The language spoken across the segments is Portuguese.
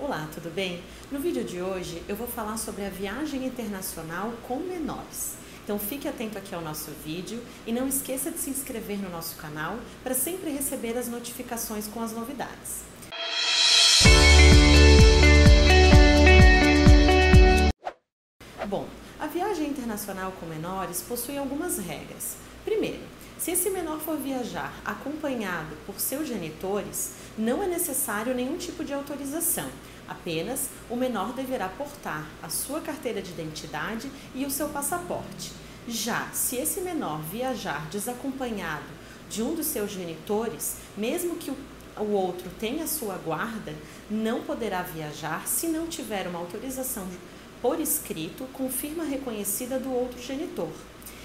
Olá, tudo bem? No vídeo de hoje eu vou falar sobre a viagem internacional com menores. Então fique atento aqui ao nosso vídeo e não esqueça de se inscrever no nosso canal para sempre receber as notificações com as novidades. Bom, a viagem internacional com menores possui algumas regras. Primeiro, se esse menor for viajar acompanhado por seus genitores, não é necessário nenhum tipo de autorização. Apenas o menor deverá portar a sua carteira de identidade e o seu passaporte. Já se esse menor viajar desacompanhado de um dos seus genitores, mesmo que o outro tenha sua guarda, não poderá viajar se não tiver uma autorização por escrito com firma reconhecida do outro genitor.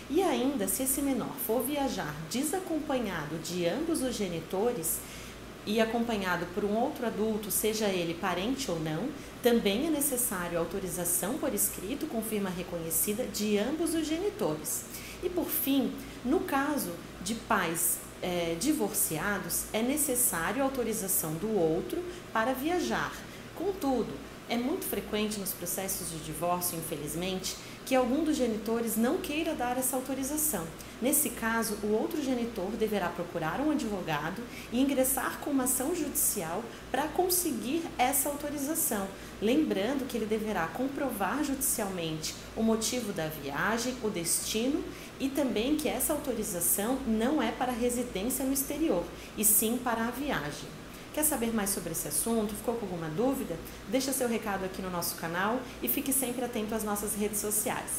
E ainda, se esse menor for viajar desacompanhado de ambos os genitores e acompanhado por um outro adulto, seja ele parente ou não, também é necessário autorização por escrito com firma reconhecida de ambos os genitores. E por fim, no caso de pais é, divorciados, é necessário autorização do outro para viajar. Contudo, é muito frequente nos processos de divórcio, infelizmente, que algum dos genitores não queira dar essa autorização. Nesse caso, o outro genitor deverá procurar um advogado e ingressar com uma ação judicial para conseguir essa autorização. Lembrando que ele deverá comprovar judicialmente o motivo da viagem, o destino e também que essa autorização não é para residência no exterior, e sim para a viagem. Quer saber mais sobre esse assunto? Ficou com alguma dúvida? Deixa seu recado aqui no nosso canal e fique sempre atento às nossas redes sociais.